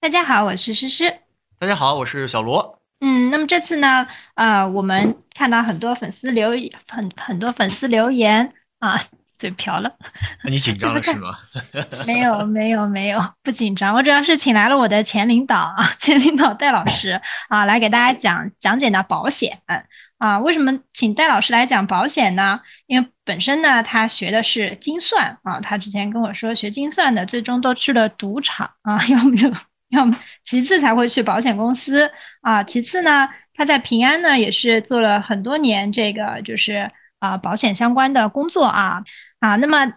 大家好，我是诗诗。大家好，我是小罗。嗯，那么这次呢，呃，我们看到很多粉丝留很很多粉丝留言啊，嘴瓢了。那你紧张了是吗？没有，没有，没有，不紧张。我主要是请来了我的前领导啊，前领导戴老师啊，来给大家讲讲解呢保险啊。为什么请戴老师来讲保险呢？因为本身呢，他学的是精算啊，他之前跟我说学精算的，最终都去了赌场啊，要么就。要其次才会去保险公司啊，其次呢，他在平安呢也是做了很多年这个就是啊保险相关的工作啊啊，那么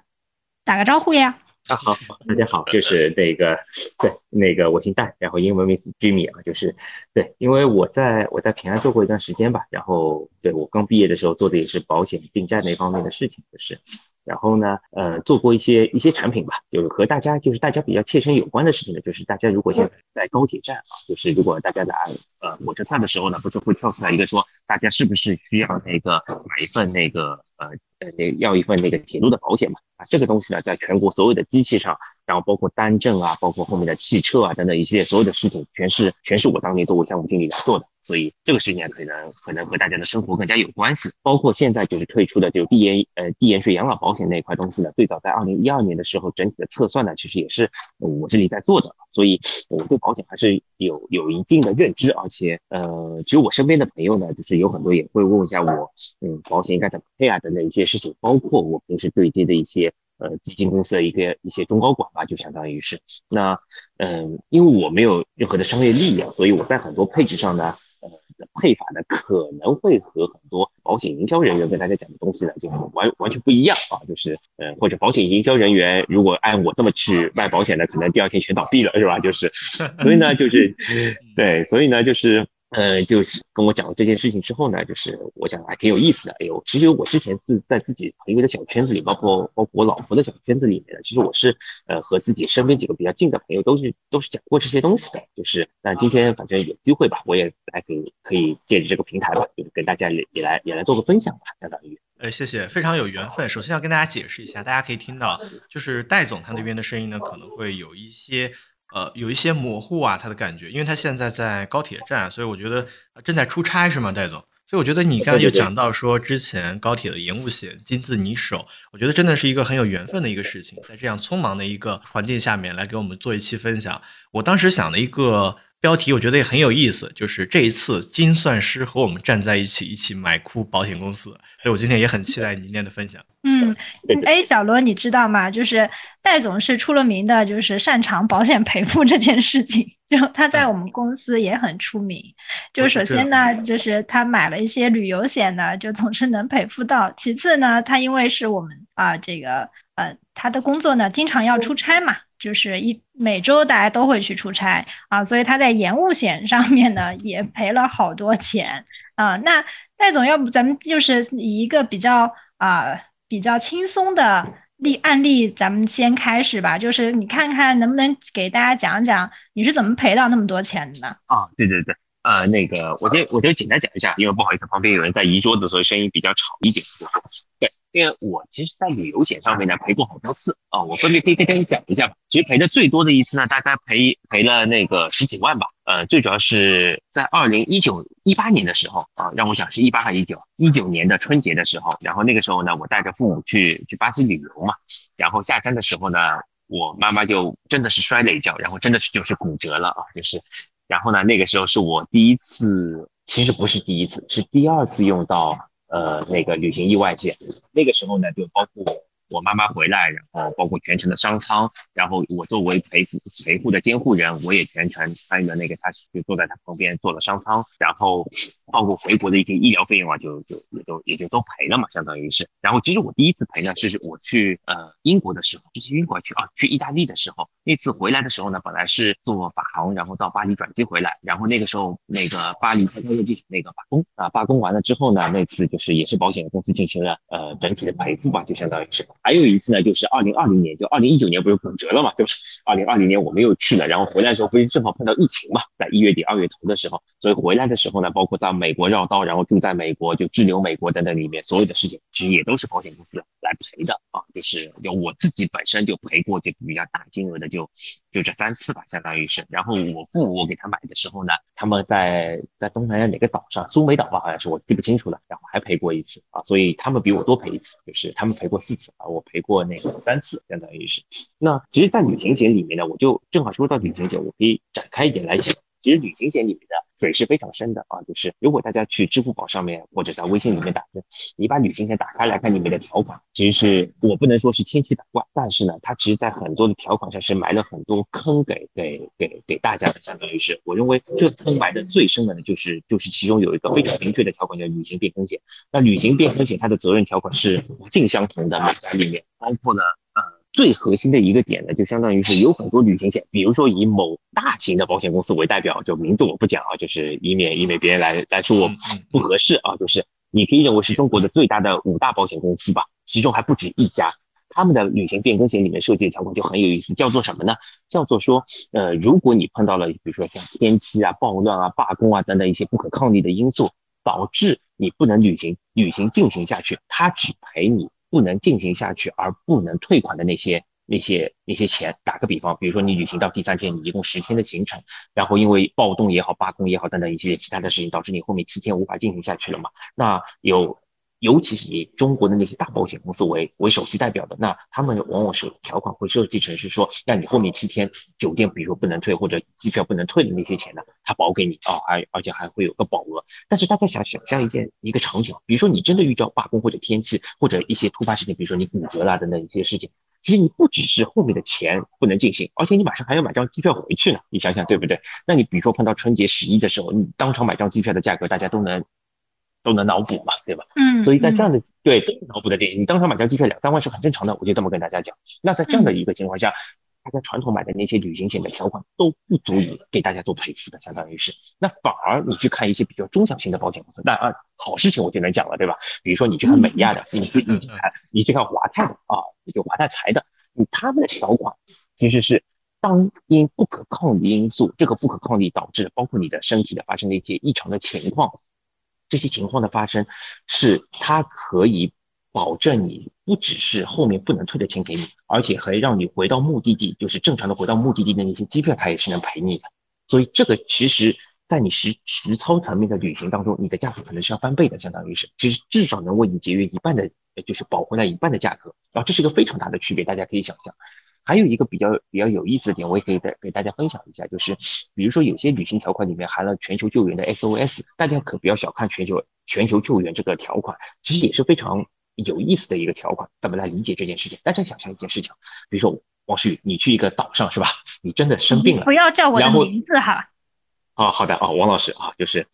打个招呼呀。啊好，大家好，就是那个对那个我姓戴，然后英文名字 Jimmy 啊，就是对，因为我在我在平安做过一段时间吧，然后对我刚毕业的时候做的也是保险定债那方面的事情，就是。然后呢，呃，做过一些一些产品吧，就是和大家就是大家比较切身有关的事情呢，就是大家如果现在在高铁站啊，就是如果大家拿呃火车票的时候呢，不是会跳出来一个说，大家是不是需要那个买一份那个呃呃那要一份那个铁路的保险嘛？啊，这个东西呢，在全国所有的机器上，然后包括单证啊，包括后面的汽车啊等等一系列所有的事情，全是全是我当年作为项目经理来做的。所以这个事情可能可能和大家的生活更加有关系，包括现在就是推出的就递延呃递延税养老保险那一块东西呢，最早在二零一二年的时候整体的测算呢，其实也是我这里在做的，所以我对保险还是有有一定的认知，而且呃，只有我身边的朋友呢，就是有很多也会问一下我，嗯，保险应该怎么配啊等等一些事情，包括我平时对接的一些呃基金公司的一个一些中高管吧，就相当于是。那嗯，因为我没有任何的商业利益，所以我在很多配置上呢。配法呢可能会和很多保险营销人员跟大家讲的东西呢，就是完完全不一样啊，就是呃或者保险营销人员如果按我这么去卖保险呢，可能第二天全倒闭了，是吧？就是所以呢，就是对，所以呢，就是。呃，就是跟我讲了这件事情之后呢，就是我讲还挺有意思的。哎呦，其实我之前自在自己朋友的小圈子里，包括包括我老婆的小圈子里面呢，其实我是呃和自己身边几个比较近的朋友都是都是讲过这些东西的。就是那今天反正有机会吧，我也来给可以借着这个平台吧，就是跟大家也也来也来做个分享吧，相当于。呃，谢谢，非常有缘分。首先要跟大家解释一下，大家可以听到，就是戴总他那边的声音呢，可能会有一些。呃，有一些模糊啊，他的感觉，因为他现在在高铁站，所以我觉得正在出差是吗，戴总？所以我觉得你刚才又讲到说之前高铁的延误险金自你手，我觉得真的是一个很有缘分的一个事情，在这样匆忙的一个环境下面来给我们做一期分享。我当时想的一个。标题我觉得也很有意思，就是这一次精算师和我们站在一起，一起买哭保险公司。所以我今天也很期待你今天的分享。嗯，哎，小罗，你知道吗？就是戴总是出了名的，就是擅长保险赔付这件事情。就他在我们公司也很出名。就首先呢，就是他买了一些旅游险呢，就总是能赔付到。其次呢，他因为是我们啊，这个呃，他的工作呢，经常要出差嘛。就是一每周大家都会去出差啊，所以他在延误险上面呢也赔了好多钱啊。那戴总，要不咱们就是以一个比较啊比较轻松的例案例，咱们先开始吧。就是你看看能不能给大家讲讲你是怎么赔到那么多钱的？啊，对对对，呃，那个我就我就简单讲一下，因为不好意思，旁边有人在移桌子，所以声音比较吵一点。对。因为我其实，在旅游险上面呢赔过好多次啊，我分别可以跟你讲一下吧。其实赔的最多的一次呢，大概赔赔了那个十几万吧。呃，最主要是在二零一九一八年的时候啊，让我想是一八还是一九一九年的春节的时候，然后那个时候呢，我带着父母去去巴西旅游嘛，然后下山的时候呢，我妈妈就真的是摔了一跤，然后真的是就是骨折了啊，就是，然后呢，那个时候是我第一次，其实不是第一次，是第二次用到。呃，那个旅行意外险，那个时候呢，就包括。我妈妈回来，然后包括全程的商舱，然后我作为陪陪护的监护人，我也全程参与了那个，他就坐在他旁边做了商舱，然后包括回国的一些医疗费用啊，就就也都也就都赔了嘛，相当于是。然后其实我第一次赔呢，是我去呃英国的时候，就是英国去啊，去意大利的时候，那次回来的时候呢，本来是坐法航，然后到巴黎转机回来，然后那个时候那个巴黎开国机场那个罢工啊，罢工完了之后呢，那次就是也是保险公司进行了呃整体的赔付吧，就相当于是。还有一次呢，就是二零二零年，就二零一九年不是骨折了嘛，对吧？二零二零年我们又去了，然后回来的时候不是正好碰到疫情嘛，在一月底二月头的时候，所以回来的时候呢，包括在美国绕道，然后住在美国就滞留美国等等里面，所有的事情其实也都是保险公司来赔的啊，就是有我自己本身就赔过这比较大金额的，就就这三次吧，相当于是。然后我父母我给他买的时候呢，他们在在东南亚哪个岛上，苏梅岛吧，好像是我记不清楚了，然后还赔过一次啊，所以他们比我多赔一次，就是他们赔过四次啊，我陪过那个三次，相当于是。那其实，在旅行险里面呢，我就正好说到旅行险，我可以展开一点来讲。其实旅行险里面的水是非常深的啊，就是如果大家去支付宝上面或者在微信里面打字，你把旅行险打开来看里面的条款，其实是我不能说是千奇百怪，但是呢，它其实在很多的条款上是埋了很多坑给给给给大家的，相当于是我认为这坑埋的最深的呢，就是就是其中有一个非常明确的条款叫旅行变更险。那旅行变更险它的责任条款是不尽相同的，每家里面包括呢。最核心的一个点呢，就相当于是有很多旅行险，比如说以某大型的保险公司为代表，就名字我不讲啊，就是以免以免别人来来说我不合适啊，就是你可以认为是中国的最大的五大保险公司吧，其中还不止一家，他们的旅行变更险里面设计的条款就很有意思，叫做什么呢？叫做说，呃，如果你碰到了比如说像天气啊、暴乱啊、罢工啊等等一些不可抗力的因素，导致你不能旅行，旅行进行下去，他只赔你。不能进行下去而不能退款的那些那些那些钱，打个比方，比如说你旅行到第三天，你一共十天的行程，然后因为暴动也好、罢工也好等等一系列其他的事情，导致你后面七天无法进行下去了嘛？那有。尤其是以中国的那些大保险公司为为首席代表的，那他们往往是条款会设计成是说，让你后面七天酒店，比如说不能退或者机票不能退的那些钱呢，他保给你啊，而而且还会有个保额。但是大家想想象一件一个场景，比如说你真的遇到罢工或者天气或者一些突发事情，比如说你骨折啦等等一些事情，其实你不只是后面的钱不能进行，而且你马上还要买张机票回去呢。你想想对不对？那你比如说碰到春节十一的时候，你当场买张机票的价格，大家都能。都能脑补嘛，对吧？嗯，所以在这样的对都能脑补的电影，你当场买张机票两三万是很正常的，我就这么跟大家讲。那在这样的一个情况下，大家传统买的那些旅行险的条款都不足以给大家做赔付的，相当于是。那反而你去看一些比较中小型的保险公司，那啊好事情我就能讲了，对吧？比如说你去看美亚的，你去你看你去看华泰的啊，就华泰财的，你他们的条款其实是当因不可抗力因素，这个不可抗力导致包括你的身体的发生的一些异常的情况。这些情况的发生，是它可以保证你不只是后面不能退的钱给你，而且还让你回到目的地，就是正常的回到目的地的那些机票，它也是能赔你的。所以这个其实，在你实实操层面的旅行当中，你的价格可能是要翻倍的，相当于是，其实至少能为你节约一半的，就是保回来一半的价格。然后这是一个非常大的区别，大家可以想象。还有一个比较比较有意思的点，我也可以再给大家分享一下，就是比如说有些旅行条款里面含了全球救援的 SOS，大家可不要小看全球全球救援这个条款，其实也是非常有意思的一个条款。怎么来理解这件事情？大家想象一件事情，比如说王诗雨，你去一个岛上是吧？你真的生病了，不要叫我的名字哈。啊，好的啊，王老师啊，就是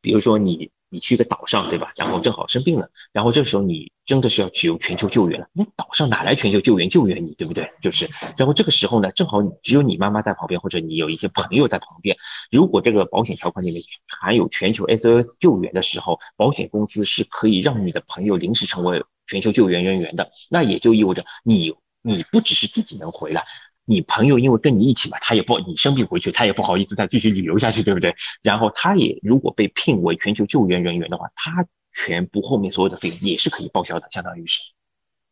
比如说你。你去一个岛上，对吧？然后正好生病了，然后这时候你真的是要去由全球救援了。那岛上哪来全球救援救援你，对不对？就是，然后这个时候呢，正好只有你妈妈在旁边，或者你有一些朋友在旁边。如果这个保险条款里面含有全球 SOS 救援的时候，保险公司是可以让你的朋友临时成为全球救援人员的。那也就意味着你你不只是自己能回来。你朋友因为跟你一起嘛，他也不你生病回去，他也不好意思再继续旅游下去，对不对？然后他也如果被聘为全球救援人员的话，他全部后面所有的费用也是可以报销的，相当于是，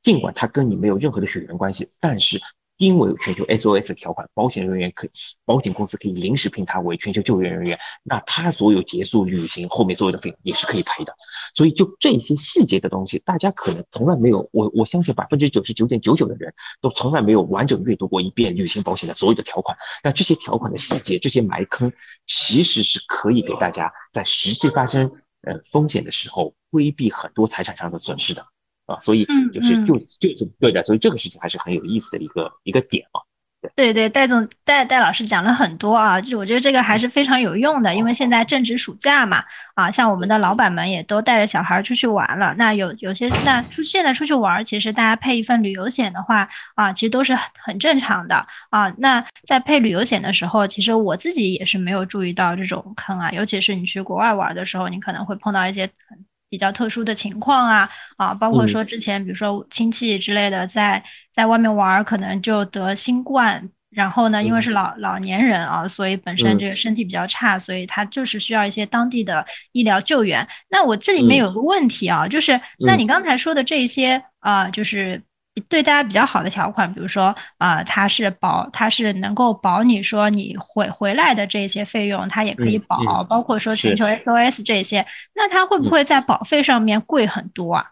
尽管他跟你没有任何的血缘关系，但是。因为有全球 SOS 条款，保险人员可以，保险公司可以临时聘他为全球救援人员，那他所有结束旅行后面所有的费用也是可以赔的。所以就这些细节的东西，大家可能从来没有，我我相信百分之九十九点九九的人都从来没有完整阅读过一遍旅行保险的所有的条款。那这些条款的细节，这些埋坑，其实是可以给大家在实际发生呃风险的时候规避很多财产上的损失的。啊，所以就是就就就对的，所以这个事情还是很有意思的一个一个点啊。对对，戴总戴戴老师讲了很多啊，就是我觉得这个还是非常有用的，因为现在正值暑假嘛，啊，像我们的老板们也都带着小孩出去玩了。那有有些那出现在出去玩，其实大家配一份旅游险的话啊，其实都是很正常的啊。那在配旅游险的时候，其实我自己也是没有注意到这种坑啊，尤其是你去国外玩的时候，你可能会碰到一些。比较特殊的情况啊啊，包括说之前比如说亲戚之类的在在外面玩，可能就得新冠。然后呢，因为是老老年人啊，所以本身这个身体比较差，所以他就是需要一些当地的医疗救援。那我这里面有个问题啊，就是那你刚才说的这些啊，就是对大家比较好的条款，比如说啊，它是保，它是能够保你说你回回来的这些费用，它也可以保，包括说全球 SOS 这些，那它会不会在保费上面贵很多啊？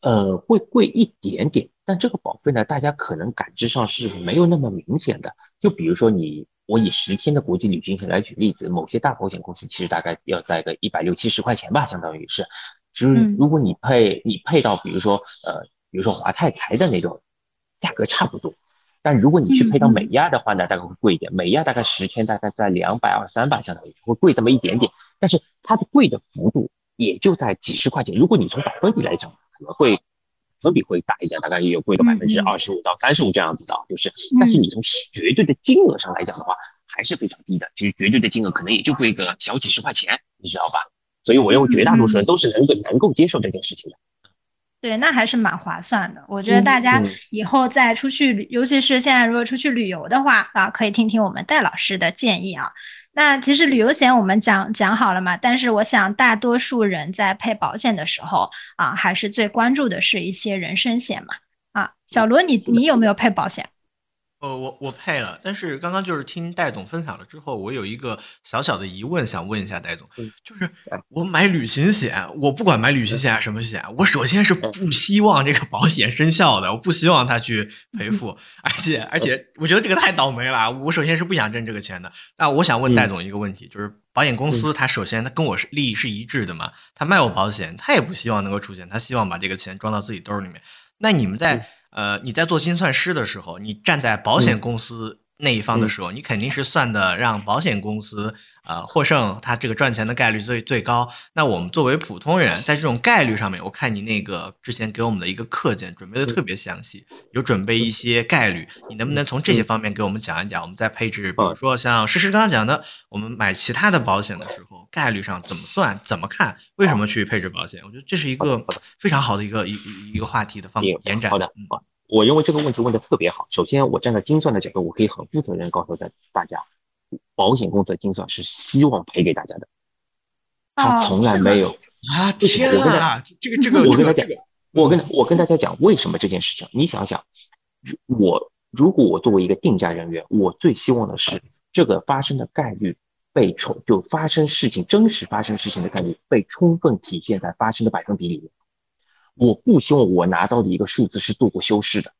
呃，会贵一点点，但这个保费呢，大家可能感知上是没有那么明显的。就比如说你，我以十天的国际旅行险来举例子，某些大保险公司其实大概要在个一百六七十块钱吧，相当于是。就是如果你配你配到，比如说呃，比如说华泰财的那种，价格差不多。但如果你去配到美亚的话呢，大概会贵一点。美亚大概十天大概在两百二三吧，相当于会贵这么一点点。但是它的贵的幅度也就在几十块钱。如果你从百分比来讲，可能会分比会大一点，大概也有贵个百分之二十五到三十五这样子的，就是，但是你从绝对的金额上来讲的话，还是非常低的，就是绝对的金额可能也就贵个小几十块钱，你知道吧？所以我认为绝大多数人都是能够能够接受这件事情的。对，那还是蛮划算的。我觉得大家以后再出去，尤其是现在如果出去旅游的话啊，可以听听我们戴老师的建议啊。那其实旅游险我们讲讲好了嘛，但是我想大多数人在配保险的时候啊，还是最关注的是一些人身险嘛。啊，小罗，你你有没有配保险？呃，我我配了，但是刚刚就是听戴总分享了之后，我有一个小小的疑问想问一下戴总，就是我买旅行险，我不管买旅行险还是什么险，我首先是不希望这个保险生效的，我不希望他去赔 付，而且而且我觉得这个太倒霉了，我首先是不想挣这个钱的。那我想问戴总一个问题，就是保险公司他首先他跟我是利益是一致的嘛，他卖我保险，他也不希望能够出险，他希望把这个钱装到自己兜里面。那你们在？呃，你在做精算师的时候，你站在保险公司那一方的时候，你肯定是算的让保险公司呃获胜，它这个赚钱的概率最最高。那我们作为普通人，在这种概率上面，我看你那个之前给我们的一个课件准备的特别详细，有准备一些概率，你能不能从这些方面给我们讲一讲？我们在配置，比如说像诗诗刚刚讲的，我们买其他的保险的时候，概率上怎么算，怎么看，为什么去配置保险？我觉得这是一个非常好的一个一一个话题的方延展。好的，嗯。我认为这个问题问的特别好。首先，我站在精算的角度，我可以很负责任告诉大大家，保险公司的精算是希望赔给大家的，他从来没有啊！天啊，这个这个，我跟他讲，我跟我跟大家讲为什么这件事情。你想想，我如果我作为一个定价人员，我最希望的是这个发生的概率被充，就发生事情真实发生事情的概率被充分体现在发生的百分比里面。我不希望我拿到的一个数字是做过修饰的，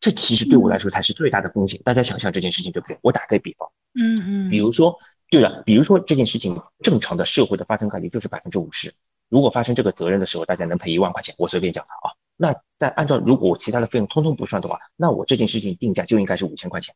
这其实对我来说才是最大的风险。大家想象这件事情对不对？我打个比方，嗯嗯，比如说，对了，比如说这件事情正常的社会的发生概率就是百分之五十。如果发生这个责任的时候，大家能赔一万块钱，我随便讲的啊。那但按照如果我其他的费用通通不算的话，那我这件事情定价就应该是五千块钱。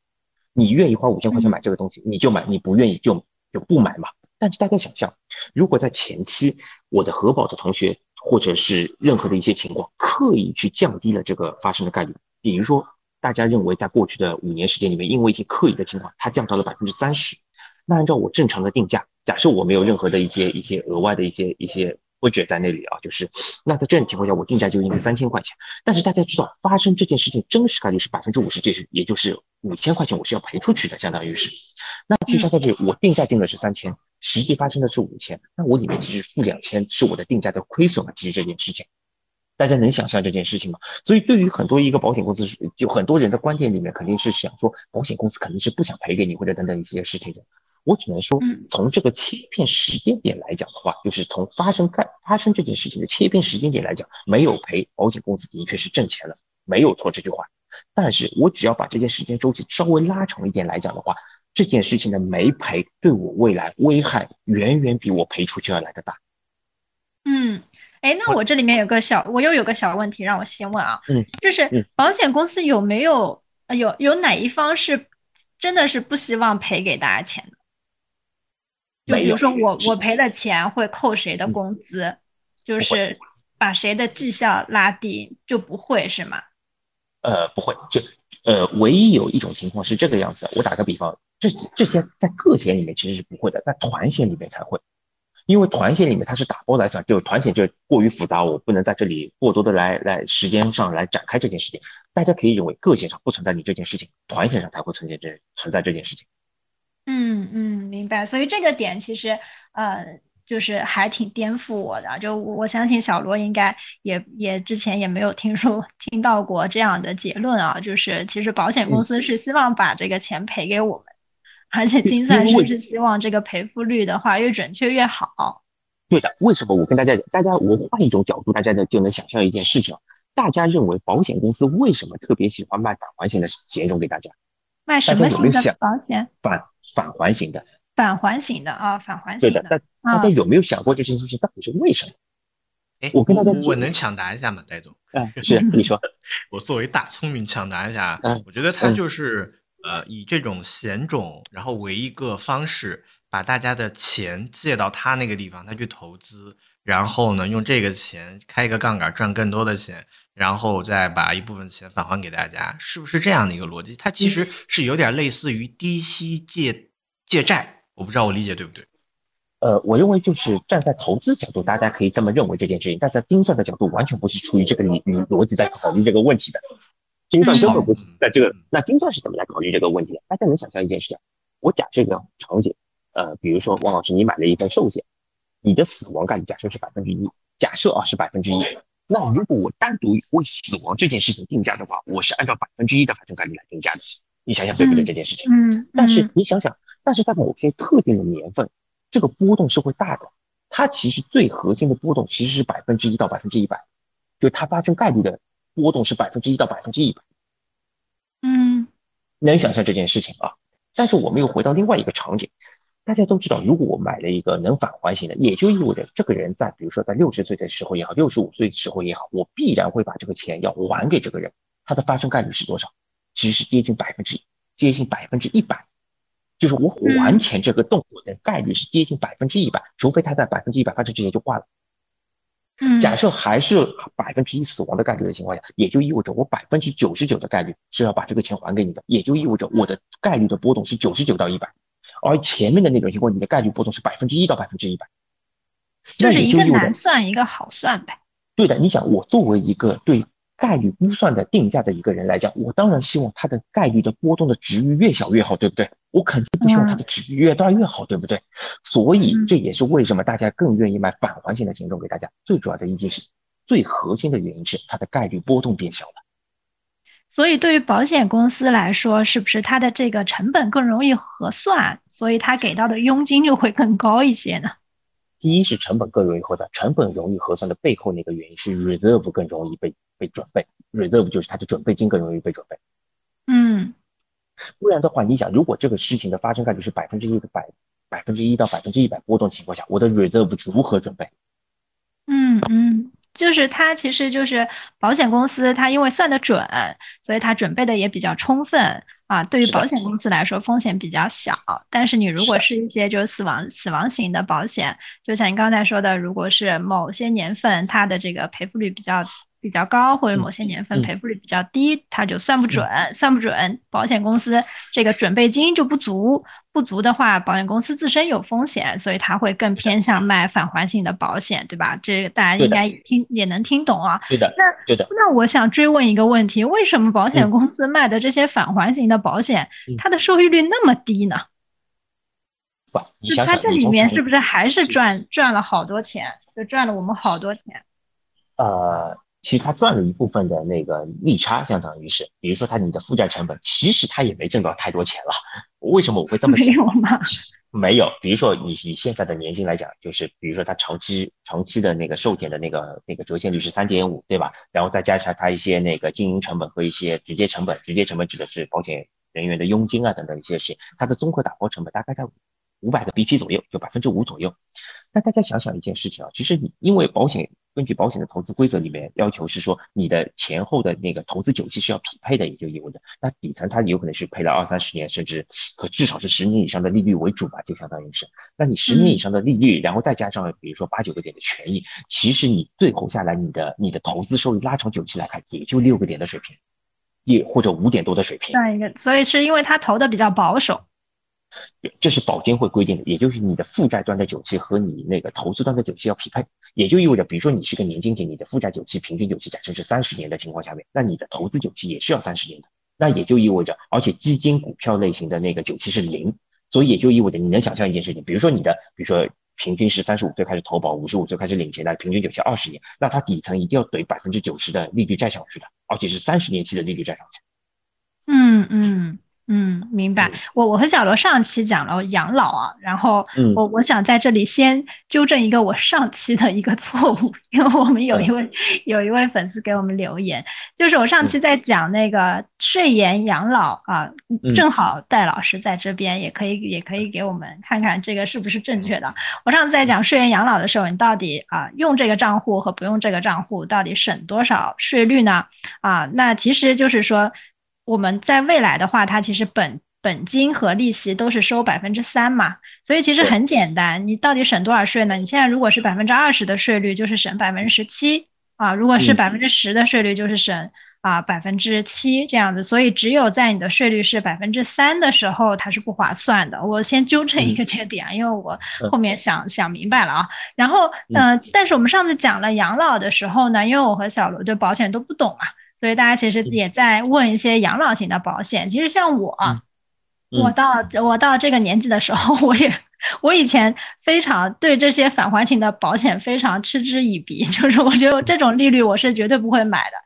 你愿意花五千块钱买这个东西，你就买；你不愿意就就不买嘛。但是大家想象，如果在前期我的核保的同学。或者是任何的一些情况，刻意去降低了这个发生的概率。比如说，大家认为在过去的五年时间里面，因为一些刻意的情况，它降到了百分之三十。那按照我正常的定价，假设我没有任何的一些一些额外的一些一些。不觉在那里啊，就是那在这种情况下，我定价就应该三千块钱。但是大家知道，发生这件事情真实概率是百分之五十，这是也就是五千块钱，我是要赔出去的，相当于是。那其实在这里，我定价定的是三千，实际发生的是五千，那我里面其实负两千是我的定价的亏损啊。其实这件事情，大家能想象这件事情吗？所以对于很多一个保险公司，就很多人的观点里面肯定是想说，保险公司肯定是不想赔给你或者等等一些事情的。我只能说，从这个切片时间点来讲的话，就是从发生概发生这件事情的切片时间点来讲，没有赔，保险公司的确是挣钱了，没有错这句话。但是我只要把这件时间周期稍微拉长一点来讲的话，这件事情的没赔对我未来危害远远比我赔出去要来的大。嗯，哎，那我这里面有个小，我又有个小问题，让我先问啊，嗯，就是保险公司有没有有有哪一方是真的是不希望赔给大家钱的？就比如说我我赔了钱会扣谁的工资，就是把谁的绩效拉低就不会是吗？呃，不会，就呃，唯一有一种情况是这个样子。我打个比方，这这些在个险里面其实是不会的，在团险里面才会。因为团险里面它是打包来算，就团险就过于复杂，我不能在这里过多的来来时间上来展开这件事情。大家可以认为个险上不存在你这件事情，团险上才会存在这存在这件事情。嗯嗯，明白。所以这个点其实呃就是还挺颠覆我的，就我相信小罗应该也也之前也没有听说听到过这样的结论啊，就是其实保险公司是希望把这个钱赔给我们。而且精算师是希望这个赔付率的话越准确越好。对的，为什么我跟大家大家我换一种角度，大家呢就能想象一件事情大家认为保险公司为什么特别喜欢卖返还型的险种给大家？卖什么型的保险？返返还型的。返还型的啊，返还型的。对的，大家有没有想过这件事情到底是为什么？哎，我跟大家我能抢答一下吗，戴总？嗯，是你说。我作为大聪明抢答一下，嗯，我觉得他就是。呃，以这种险种，然后为一个方式，把大家的钱借到他那个地方，他去投资，然后呢，用这个钱开一个杠杆赚更多的钱，然后再把一部分钱返还给大家，是不是这样的一个逻辑？它其实是有点类似于低息借借债，我不知道我理解对不对？呃，我认为就是站在投资角度，大家可以这么认为这件事情，但在精算的角度，完全不是出于这个理逻辑在考虑这个问题的。精算根本不是在这个，那精算是怎么来考虑这个问题的？大家能想象一件事情？我假设一个场景，呃，比如说王老师，你买了一份寿险，你的死亡概率假设是百分之一，假设啊是百分之一。那如果我单独为死亡这件事情定价的话，我是按照百分之一的发生概率来定价的。你想想对不对这件事情？嗯。但是你想想，但是在某些特定的年份，这个波动是会大的。它其实最核心的波动其实是百分之一到百分之一百，就它发生概率的。波动是百分之一到百分之一百，嗯，能想象这件事情啊？但是我们又回到另外一个场景，大家都知道，如果我买了一个能返还型的，也就意味着这个人在比如说在六十岁的时候也好，六十五岁的时候也好，我必然会把这个钱要还给这个人。它的发生概率是多少？其实是接近百分之接近百分之一百，就是我还钱这个动作的概率是接近百分之一百，除非他在百分之一百发生之前就挂了。假设还是百分之一死亡的概率的情况下，也就意味着我百分之九十九的概率是要把这个钱还给你的，也就意味着我的概率的波动是九十九到一百，而前面的那种情况，你的概率波动是百分之一到百分之一百，就是一个难算一个好算呗。对的，你想我作为一个对。概率估算的定价的一个人来讲，我当然希望它的概率的波动的值域越小越好，对不对？我肯定不希望它的值域越大越好，对不对？所以这也是为什么大家更愿意买返还型的险种给大家。最主要的一件事，最核心的原因是它的概率波动变小了。所以对于保险公司来说，是不是它的这个成本更容易核算，所以它给到的佣金就会更高一些呢？第一是成本更容易核算，成本容易核算的背后那个原因是 reserve 更容易被被准备，reserve 就是它的准备金更容易被准备。嗯，不然的话，你想，如果这个事情的发生概率是百分之一的百百分之一到百分之一百波动情况下，我的 reserve 如何准备？嗯嗯。就是它其实就是保险公司，它因为算得准，所以它准备的也比较充分啊。对于保险公司来说，风险比较小。但是你如果是一些就是死亡死亡型的保险，就像你刚才说的，如果是某些年份它的这个赔付率比较。比较高，或者某些年份赔付率比较低，它就算不准，算不准，保险公司这个准备金就不足，不足的话，保险公司自身有风险，所以它会更偏向卖返还性的保险，对吧？这个大家应该听也能听懂啊。对的，那对的。那我想追问一个问题：为什么保险公司卖的这些返还型的保险，它的收益率那么低呢？不，你想想，它这里面是不是还是赚赚了好多钱？就赚了我们好多钱。呃。其实他赚了一部分的那个利差，相当于是，比如说他你的负债成本，其实他也没挣到太多钱了。为什么我会这么讲？没有吗？没有。比如说你以现在的年薪来讲，就是比如说他长期长期的那个寿险的那个那个折现率是三点五，对吧？然后再加上他一些那个经营成本和一些直接成本，直接成本指的是保险人员的佣金啊等等一些事情，它的综合打包成本大概在五百个 BP 左右，就百分之五左右。那大家想想一件事情啊，其实你因为保险。根据保险的投资规则里面要求是说，你的前后的那个投资久期是要匹配的，也就意味着，那底层它有可能是配了二三十年，甚至可至少是十年以上的利率为主吧，就相当于是，那你十年以上的利率，然后再加上比如说八九个点的权益，其实你最后下来，你的你的投资收益拉长久期来看，也就六个点的水平，也或者五点多的水平。这样一个，所以是因为他投的比较保守。这是保监会规定的，也就是你的负债端的久期和你那个投资端的久期要匹配，也就意味着，比如说你是个年金险，你的负债久期平均久期假设是三十年的情况下面，那你的投资久期也是要三十年的，那也就意味着，而且基金股票类型的那个久期是零，所以也就意味着你能想象一件事情，比如说你的，比如说平均是三十五岁开始投保，五十五岁开始领钱的，平均久期二十年，那它底层一定要怼百分之九十的利率债上去的，而且是三十年期的利率债上去。嗯嗯。嗯，明白。我我和小罗上期讲了养老啊，然后我我想在这里先纠正一个我上期的一个错误，因为我们有一位有一位粉丝给我们留言，就是我上期在讲那个税延养老啊，正好戴老师在这边，也可以也可以给我们看看这个是不是正确的。我上次在讲税延养老的时候，你到底啊用这个账户和不用这个账户到底省多少税率呢？啊，那其实就是说。我们在未来的话，它其实本本金和利息都是收百分之三嘛，所以其实很简单，你到底省多少税呢？你现在如果是百分之二十的税率，就是省百分之十七啊；如果是百分之十的税率，就是省啊百分之七这样子。所以只有在你的税率是百分之三的时候，它是不划算的。我先纠正一个这个点，因为我后面想想明白了啊。然后嗯，但是我们上次讲了养老的时候呢，因为我和小罗对保险都不懂嘛。所以大家其实也在问一些养老型的保险。其实像我，我到我到这个年纪的时候，我也我以前非常对这些返还型的保险非常嗤之以鼻，就是我觉得这种利率我是绝对不会买的。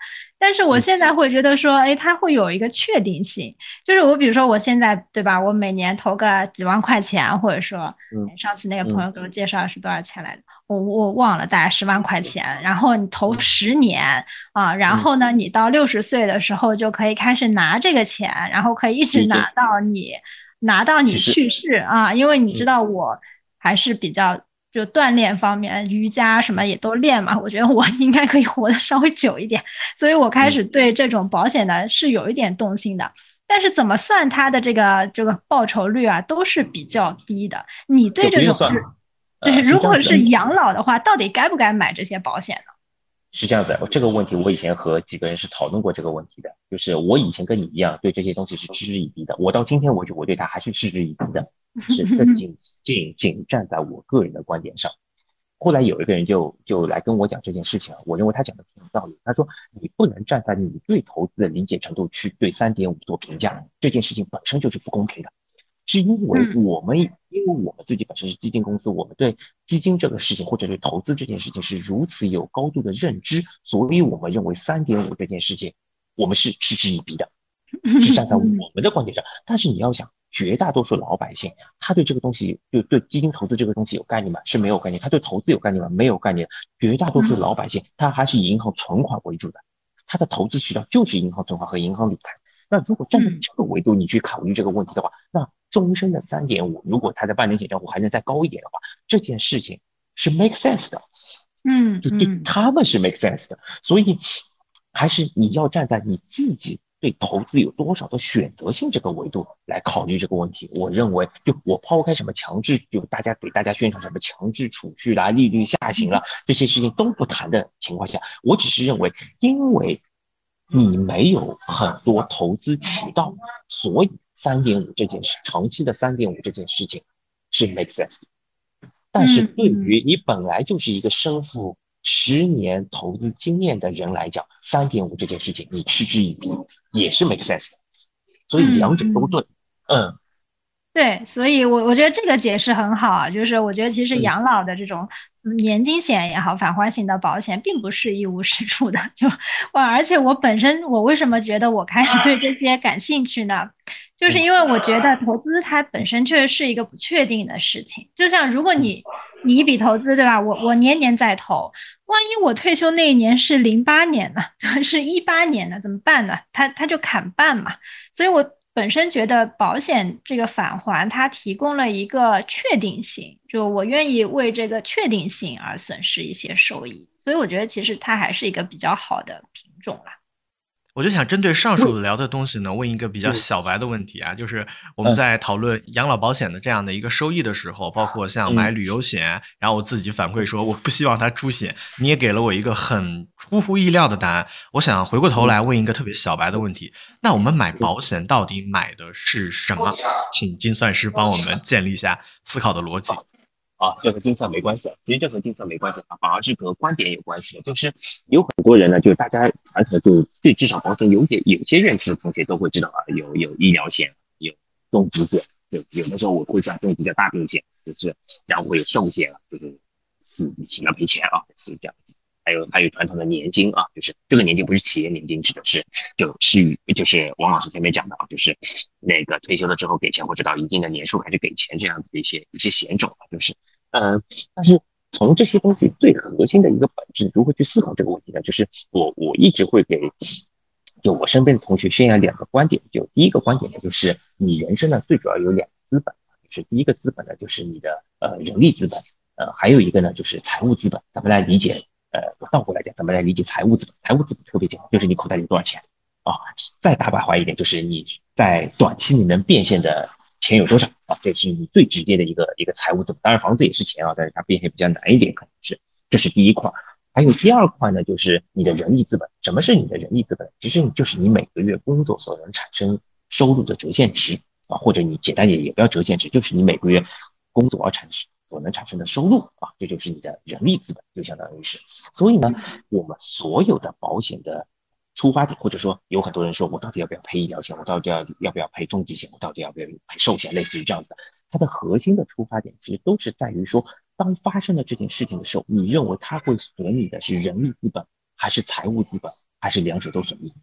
但是我现在会觉得说，哎，它会有一个确定性，就是我比如说我现在对吧，我每年投个几万块钱，或者说，上次那个朋友给我介绍是多少钱来着？我我忘了，大概十万块钱。然后你投十年啊，然后呢，你到六十岁的时候就可以开始拿这个钱，然后可以一直拿到你拿到你去世啊，因为你知道我还是比较。就锻炼方面，瑜伽什么也都练嘛。我觉得我应该可以活得稍微久一点，所以我开始对这种保险呢是有一点动心的。但是怎么算它的这个这个报酬率啊，都是比较低的。你对这种对，如果是养老的话，到底该不该买这些保险呢？是这样子，这个问题我以前和几个人是讨论过这个问题的。就是我以前跟你一样，对这些东西是嗤之以鼻的。我到今天为止，我对它还是嗤之以鼻的。是，这仅仅仅站在我个人的观点上。后来有一个人就就来跟我讲这件事情啊，我认为他讲的挺有道理。他说你不能站在你对投资的理解程度去对三点五做评价，这件事情本身就是不公平的。是因为我们因为我们自己本身是基金公司，我们对基金这个事情或者对投资这件事情是如此有高度的认知，所以我们认为三点五这件事情我们是嗤之以鼻的，是站在我们的观点上。但是你要想。绝大多数老百姓，他对这个东西，就对基金投资这个东西有概念吗？是没有概念。他对投资有概念吗？没有概念。绝大多数老百姓，他还是以银行存款为主的，他的投资渠道就是银行存款和银行理财。那如果站在这个维度你去考虑这个问题的话，那终身的三点五，如果他的半年险账户还能再高一点的话，这件事情是 make sense 的。嗯，对对，他们是 make sense 的。所以，还是你要站在你自己。对投资有多少的选择性这个维度来考虑这个问题，我认为就我抛开什么强制，就大家给大家宣传什么强制储蓄啦、利率下行了这些事情都不谈的情况下，我只是认为，因为你没有很多投资渠道，所以三点五这件事，长期的三点五这件事情是 make sense 的。但是对于你本来就是一个身负十年投资经验的人来讲，三点五这件事情你嗤之以鼻。也是 make sense 的，所以两者都对，嗯，对，所以我我觉得这个解释很好啊，就是我觉得其实养老的这种年金险也好，返还型的保险并不是一无是处的，就我，而且我本身我为什么觉得我开始对这些感兴趣呢？就是因为我觉得投资它本身确实是一个不确定的事情，就像如果你你一笔投资对吧，我我年年在投。万一我退休那一年是零八年呢？是一八年呢？怎么办呢？他他就砍半嘛。所以我本身觉得保险这个返还，它提供了一个确定性，就我愿意为这个确定性而损失一些收益。所以我觉得其实它还是一个比较好的品种啦。我就想针对上述聊的东西呢，问一个比较小白的问题啊，就是我们在讨论养老保险的这样的一个收益的时候，包括像买旅游险，然后我自己反馈说我不希望它出险，你也给了我一个很出乎意料的答案。我想回过头来问一个特别小白的问题，那我们买保险到底买的是什么？请精算师帮我们建立一下思考的逻辑。啊，这和金色没关系，其实这和金色没关系啊，反而是和观点有关系的。就是有很多人呢，就大家传统就对至少保险有点有些认知的同学都会知道啊，有有医疗险，有重疾险，有有的时候我会算重疾叫大病险，就是然后会有寿险啊，就是死死了赔钱啊，是这样子。还有还有传统的年金啊，就是这个年金不是企业年金，指的是就是就是王老师前面讲的啊，就是那个退休了之后给钱或者到一定的年数开始给钱这样子的一些一些险种啊，就是。嗯，但是从这些东西最核心的一个本质，如何去思考这个问题呢？就是我我一直会给就我身边的同学宣扬两个观点。就第一个观点呢，就是你人生呢最主要有两个资本，就是第一个资本呢就是你的呃人力资本，呃还有一个呢就是财务资本。怎么来理解？呃，我倒过来讲，怎么来理解财务资本？财务资本特别简单，就是你口袋里多少钱啊。再大白话一点，就是你在短期你能变现的。钱有多少啊？这是你最直接的一个一个财务资本。当然，房子也是钱啊，但是它变现比较难一点，可能是。这是第一块。还有第二块呢，就是你的人力资本。什么是你的人力资本？其实你就是你每个月工作所能产生收入的折现值啊，或者你简单点也不要折现值，就是你每个月工作而产生所能产生的收入啊，这就是你的人力资本，就相当于是。所以呢，我们所有的保险的。出发点，或者说有很多人说，我到底要不要赔医疗险？我到底要要不要赔重疾险？我到底要不要赔寿险？类似于这样子的，它的核心的出发点其实都是在于说，当发生了这件事情的时候，你认为它会损你的是人力资本，还是财务资本，还是两者都损你？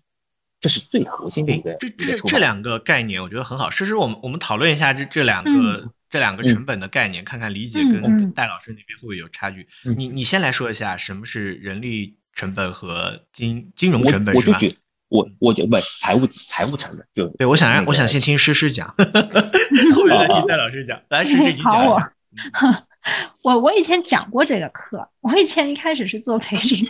这是最核心的一个。这这这两个概念，我觉得很好。诗诗我们我们讨论一下这这两个这两个成本的概念，看看理解跟戴老师那边会不会有差距。你你先来说一下什么是人力。成本和金金融成本是吧？我我就不财务财务成本就对，我想让我想先听诗诗讲，后面再听戴老师讲。来，诗诗你讲。我我我以前讲过这个课，我以前一开始是做培训。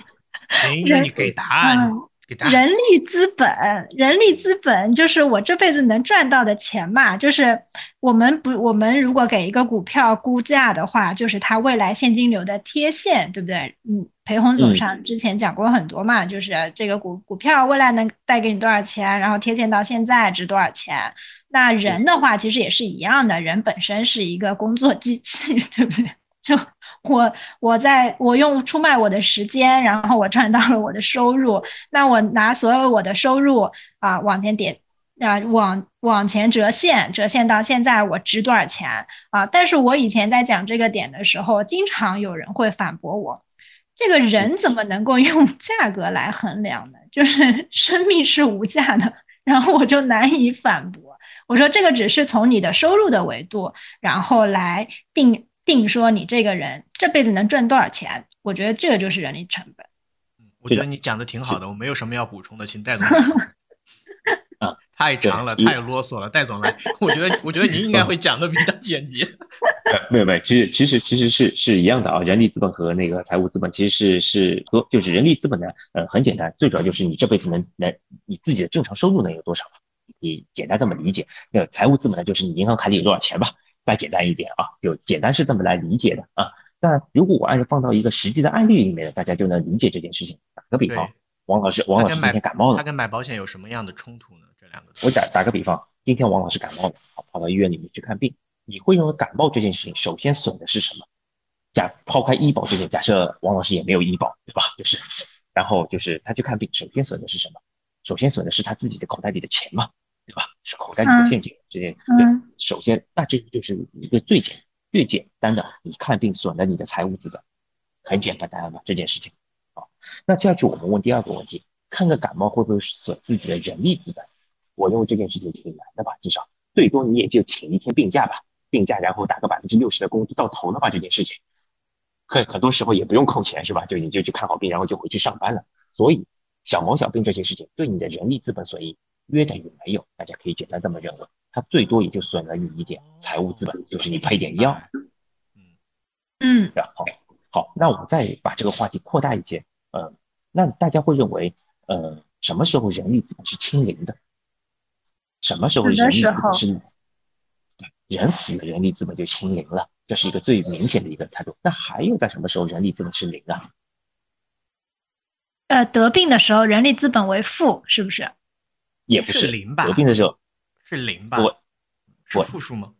行，那你给答案。人力资本，人力资本就是我这辈子能赚到的钱嘛。就是我们不，我们如果给一个股票估价的话，就是它未来现金流的贴现，对不对？嗯，裴红总上之前讲过很多嘛，就是这个股股票未来能带给你多少钱，然后贴现到现在值多少钱。那人的话，其实也是一样的，人本身是一个工作机器，对不对？就我我在我用出卖我的时间，然后我赚到了我的收入。那我拿所有我的收入啊往前点啊往往前折现，折现到现在我值多少钱啊？但是我以前在讲这个点的时候，经常有人会反驳我：这个人怎么能够用 价格来衡量呢？就是生命是无价的。然后我就难以反驳，我说这个只是从你的收入的维度，然后来定。定说你这个人这辈子能赚多少钱？我觉得这个就是人力成本。嗯，我觉得你讲的挺好的，我没有什么要补充的，请戴总。啊，太长了，太啰嗦了，戴总来。我觉得，我觉得您应该会讲的比较简洁。没有没有，其实其实其实是是一样的啊，人力资本和那个财务资本其实是是多就是人力资本呢，呃，很简单，最主要就是你这辈子能能你自己的正常收入能有多少，你简单这么理解。那财务资本呢，就是你银行卡里有多少钱吧。再简单一点啊，就简单是这么来理解的啊。但如果我按照放到一个实际的案例里面，大家就能理解这件事情。打个比方，王老师，王老师今天感冒了，他跟买保险有什么样的冲突呢？这两个，我打打个比方，今天王老师感冒了，跑跑到医院里面去看病，你会认为感冒这件事情首先损的是什么？假抛开医保这件，假设王老师也没有医保，对吧？就是，然后就是他去看病，首先损的是什么？首先损的是他自己的口袋里的钱嘛。对吧？是口袋里的陷阱，这些对。首先，那这个就是一个最简、最简单的，你看病损了你的财务资本，很简单吧？这件事情。好，那接下去我们问第二个问题：看个感冒会不会损自己的人力资本？我认为这件事情挺难的吧？至少最多你也就请一天病假吧，病假然后打个百分之六十的工资到头了吧？这件事情，很很多时候也不用扣钱是吧？就你就去看好病，然后就回去上班了。所以小毛小病这些事情对你的人力资本损益。约等于没有，大家可以简单这么认为，它最多也就损了你一点财务资本，就是你赔点药。嗯嗯，然后，好，那我们再把这个话题扩大一些，呃，那大家会认为，呃，什么时候人力资本是清零的？什么时候人力资本是？对，人死了，人力资本就清零了，这是一个最明显的一个态度。那还有在什么时候人力资本是零啊？呃，得病的时候人力资本为负，是不是？也不是零吧？合并的时候是零吧？我，是负数吗？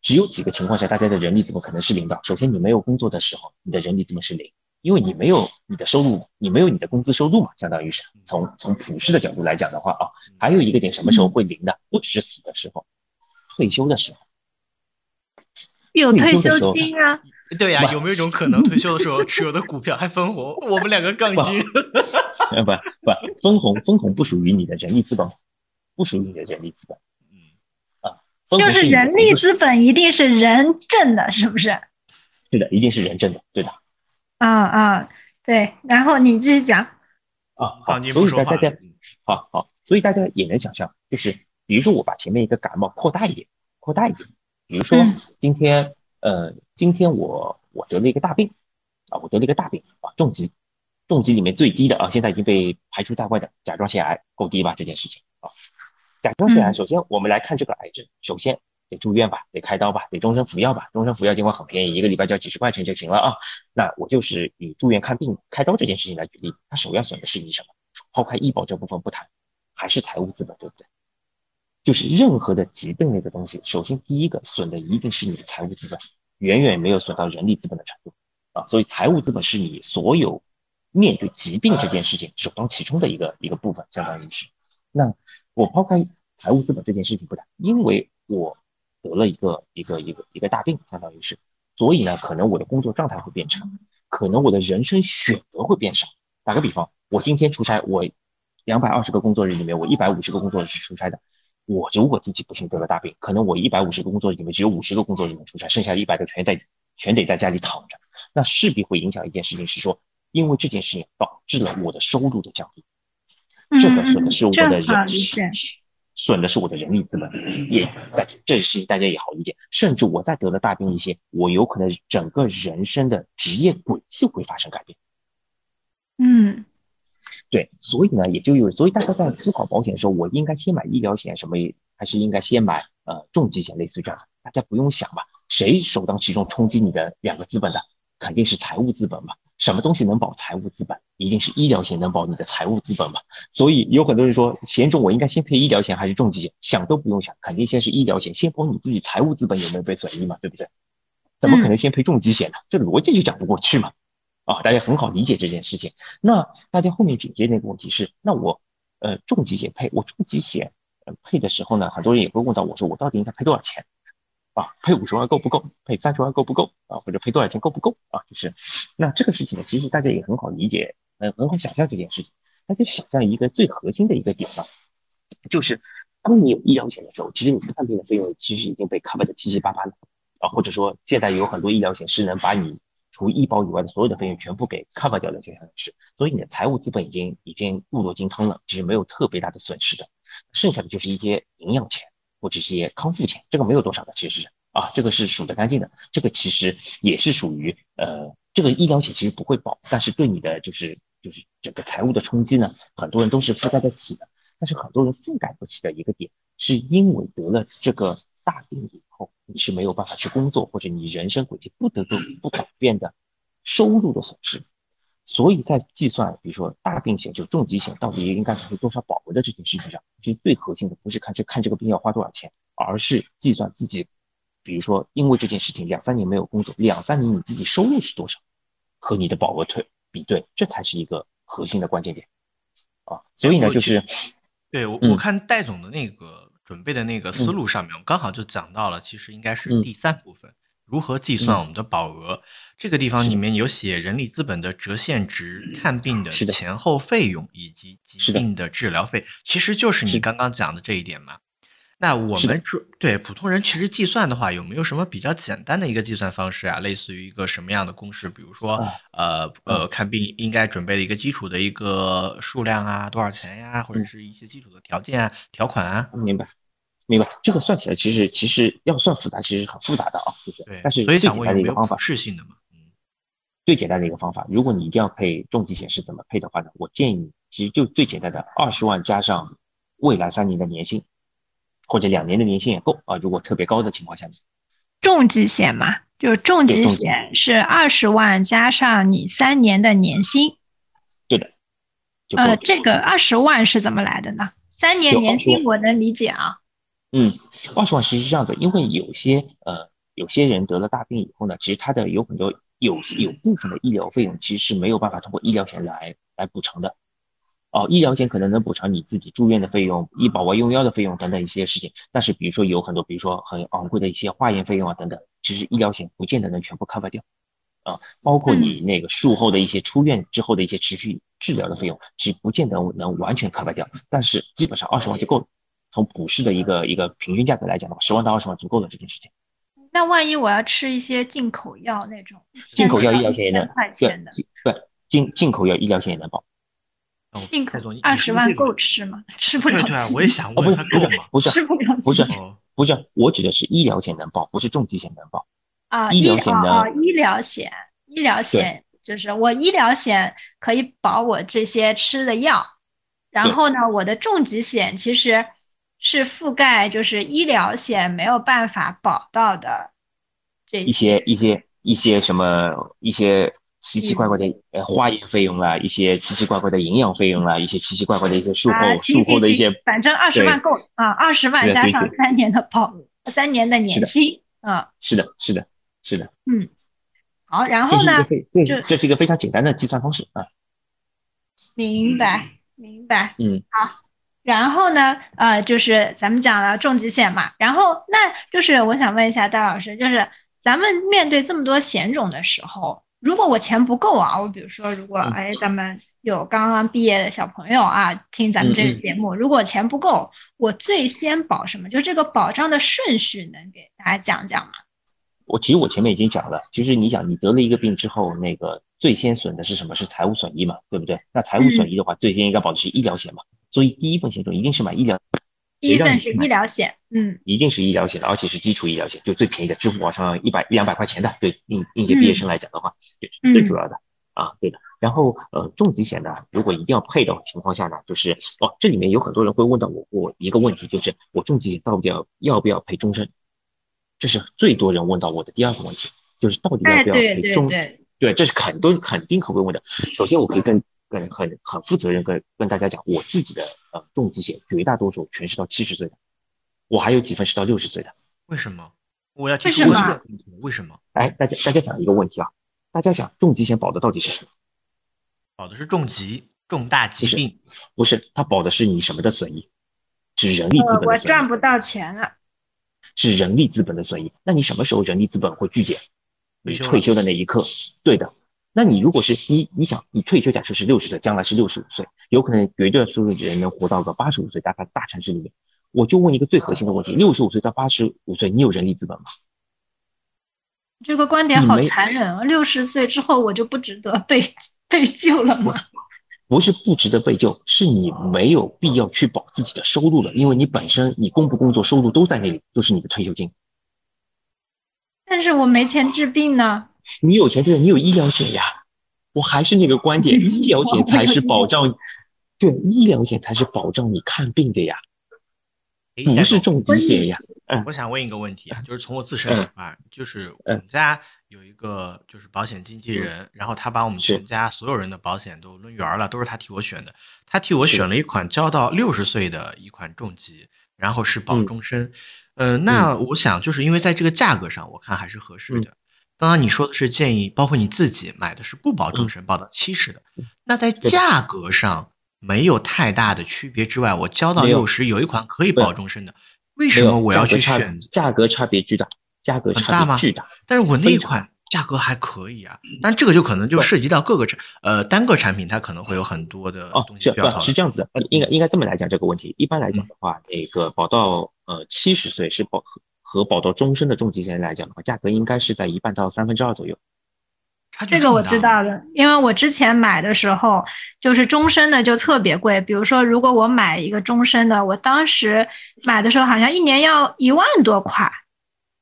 只有几个情况下，大家的人力怎么可能是零的。首先，你没有工作的时候，你的人力怎么是零，因为你没有你的收入，你没有你的工资收入嘛，相当于是从从普世的角度来讲的话啊。还有一个点，什么时候会零的？不只是死的时候，退休的时候有退休金啊。对呀，有没有一种可能，退休的时候持有的股票还分红？我们两个杠精。不不，分红分红不属于你的人力资本，不属于你的人力资本。嗯啊，就是人力资本一定是人挣的，是不是？对的，一定是人挣的，对的。啊啊，对。然后你继续讲。啊，好，所以大家好好，所以大家也能想象，就是比如说我把前面一个感冒扩大一点，扩大一点，比如说今天。呃，今天我我得了一个大病啊，我得了一个大病啊，重疾，重疾里面最低的啊，现在已经被排除在外的甲状腺癌够低吧？这件事情啊，甲状腺癌，首先我们来看这个癌症，首先得住院吧，得开刀吧，得终身服药吧，终身服药尽管很便宜，一个礼拜交几十块钱就行了啊。那我就是以住院看病、开刀这件事情来举例子，它首要损的是你什么？抛开医保这部分不谈，还是财务资本，对不对？就是任何的疾病类的东西，首先第一个损的一定是你的财务资本，远远没有损到人力资本的程度啊。所以财务资本是你所有面对疾病这件事情首当其冲的一个一个部分，相当于是。那我抛开财务资本这件事情不谈，因为我得了一个一个一个一个大病，相当于是，所以呢，可能我的工作状态会变差，可能我的人生选择会变少。打个比方，我今天出差，我两百二十个工作日里面，我一百五十个工作日是出差的。我如果自己不幸得了大病，可能我一百五十个工作日里面只有五十个工作日里面出差，剩下一百个全在全得在家里躺着，那势必会影响一件事情，是说因为这件事情导致了我的收入的降低，这个损的是我的人，损的是我的人力资本，也这事情大家也好理解。甚至我再得了大病一些，我有可能整个人生的职业轨迹会发生改变。嗯。对，所以呢，也就有，所以大家在思考保险的时候，我应该先买医疗险什么，还是应该先买呃重疾险，类似于这样子，大家不用想吧，谁首当其冲冲击你的两个资本的，肯定是财务资本嘛。什么东西能保财务资本？一定是医疗险能保你的财务资本嘛。所以有很多人说，险种我应该先配医疗险还是重疾险？想都不用想，肯定先是医疗险，先保你自己财务资本有没有被损益嘛，对不对？怎么可能先配重疾险呢？这逻辑就讲不过去嘛。啊，大家很好理解这件事情。那大家后面紧接那个问题是，那我呃重疾险配我重疾险配的时候呢，很多人也会问到我说，我到底应该赔多少钱？啊，配五十万够不够？配三十万够不够？啊，或者赔多少钱够不够？啊，就是那这个事情呢，其实大家也很好理解，呃，很好想象这件事情。大家想象一个最核心的一个点呢，就是当你有医疗险的时候，其实你看病的费用其实已经被 cover 的七七八八了啊，或者说现在有很多医疗险是能把你。除医保以外的所有的费用全部给 cover 掉的，就像是，所以你的财务资本已经已经固若金汤了，其实没有特别大的损失的，剩下的就是一些营养钱或者一些康复钱，这个没有多少的，其实是啊，这个是数得干净的，这个其实也是属于呃，这个医疗险其实不会保，但是对你的就是就是整个财务的冲击呢，很多人都是覆盖得起的，但是很多人覆盖不起的一个点，是因为得了这个。大病以后，你是没有办法去工作，或者你人生轨迹不得不不改变的收入的损失，所以在计算，比如说大病险就重疾险到底应该赔多少保额的这件事情上，其实最核心的不是看这看这个病要花多少钱，而是计算自己，比如说因为这件事情两三年没有工作，两三年你自己收入是多少，和你的保额退比对，这才是一个核心的关键点啊。所以呢，就是对我我看戴总的那个。准备的那个思路上面，我们刚好就讲到了，其实应该是第三部分，如何计算我们的保额。这个地方里面有写人力资本的折现值、看病的前后费用以及疾病的治疗费，其实就是你刚刚讲的这一点嘛。那我们说，对普通人其实计算的话，有没有什么比较简单的一个计算方式啊？类似于一个什么样的公式？比如说，呃呃，看病应该准备的一个基础的一个数量啊，多少钱呀？或者是一些基础的条件啊、条款啊？明白，明白。这个算起来其实其实要算复杂，其实很复杂的啊，就是。对。但是最简单的一个方法，适性的嘛。嗯。最简单的一个方法，如果你一定要配重疾险是怎么配的话呢？我建议你。其实就最简单的二十万加上未来三年的年薪，或者两年的年薪也够啊。如果特别高的情况下面，重疾险嘛，就是重疾险是二十万加上你三年的年薪。对的。呃，这个二十万是怎么来的呢？三年年薪我能理解啊。嗯，二十万其实是这样子，因为有些呃有些人得了大病以后呢，其实他的有很多有有部分的医疗费用其实是没有办法通过医疗险来来补偿的。哦，医疗险可能能补偿你自己住院的费用、医保外用药的费用等等一些事情，但是比如说有很多，比如说很昂贵的一些化验费用啊等等，其实医疗险不见得能全部 cover 掉。啊，包括你那个术后的一些出院之后的一些持续治疗的费用，其实不见得能完全 cover 掉，但是基本上二十万就够了。从普市的一个一个平均价格来讲的话，十万到二十万足够了这件事情。那万一我要吃一些进口药那种，进口药医疗险也能对对进进口药医疗险也能保。进口二十万够吃吗？吃不了。对对，我也 想问，不是不是吃不了，不是不是，我指的是医疗险能保，不是重疾险能保。啊，医疗险的医疗险，医疗险就是我医疗险可以保我这些吃的药，然后呢，我的重疾险其实是覆盖就是医疗险没有办法保到的这一些一些一些什么一些奇奇怪怪的呃化验费用啦，一些奇奇怪怪的营养费用啦，一些奇奇怪怪的一些术后术后的一些，反正二十万够啊，二十万加上三年的保三年的年期啊，是的，是的。是的，嗯，好，然后呢？这这是一个非常简单的计算方式啊。明白，明白。嗯，好，然后呢？呃，就是咱们讲了重疾险嘛，然后那就是我想问一下戴老师，就是咱们面对这么多险种的时候，如果我钱不够啊，我比如说，如果哎，咱们有刚刚毕业的小朋友啊，听咱们这个节目，如果钱不够，我最先保什么？就这个保障的顺序，能给大家讲讲吗？我其实我前面已经讲了，其实你想，你得了一个病之后，那个最先损的是什么？是财务损益嘛，对不对？那财务损益的话，最先应该保的是医疗险嘛。所以第一份险种一定是买医疗，第一份是医疗险，嗯，一定是医疗险的，而且是基础医疗险，就最便宜的，支付宝上一百一两百块钱的，对应应届毕业生来讲的话，也是最主要的啊，对的。然后呃，重疾险呢，如果一定要配的情况下呢，就是哦，这里面有很多人会问到我我一个问题，就是我重疾险到底要要不要赔终身？这是最多人问到我的第二个问题，就是到底要不要赔终？对，这是很多肯定可会问的。首先，我可以跟跟很很负责任跟跟大家讲，我自己的呃重疾险绝大多数全是到七十岁的，我还有几份是到六十岁的。为什么？我要听为什么？为什么？哎，大家大家讲一个问题啊，大家想重疾险保的到底是什么？保的是重疾重大疾病，不是？它保的是你什么的损益？是人力资本。我赚不到钱了。是人力资本的损益，那你什么时候人力资本会巨减？你退休的那一刻，对的。那你如果是你，你想你退休，假设是六十岁，将来是六十五岁，有可能绝对数的人能活到个八十五岁，大概大城市里面。我就问一个最核心的问题：六十五岁到八十五岁，你有人力资本吗？这个观点好残忍啊！六十岁之后，我就不值得被 被救了吗？不是不值得被救，是你没有必要去保自己的收入了，因为你本身你工不工作，收入都在那里，都是你的退休金。但是我没钱治病呢。你有钱对，你有医疗险呀。我还是那个观点，医疗险才是保障，对，医疗险才是保障你看病的呀。不是重疾险呀。嗯，我想问一个问题啊，就是从我自身出发，就是我们家有一个就是保险经纪人，然后他把我们全家所有人的保险都抡圆了，都是他替我选的。他替我选了一款交到六十岁的一款重疾，然后是保终身。嗯，那我想就是因为在这个价格上，我看还是合适的。刚刚你说的是建议，包括你自己买的是不保终身，保到七十的。那在价格上。没有太大的区别之外，我交到六十，有一款可以保终身的，为什么我要去选？价格差别巨大，价格差别巨大。但是我那款价格还可以啊，但这个就可能就涉及到各个产呃单个产品，它可能会有很多的东西需要是这样子的，应该应该这么来讲这个问题。一般来讲的话，那个保到呃七十岁是保和保到终身的重疾险来讲的话，价格应该是在一半到三分之二左右。这个我知道的，因为我之前买的时候就是终身的就特别贵。比如说，如果我买一个终身的，我当时买的时候好像一年要一万多块，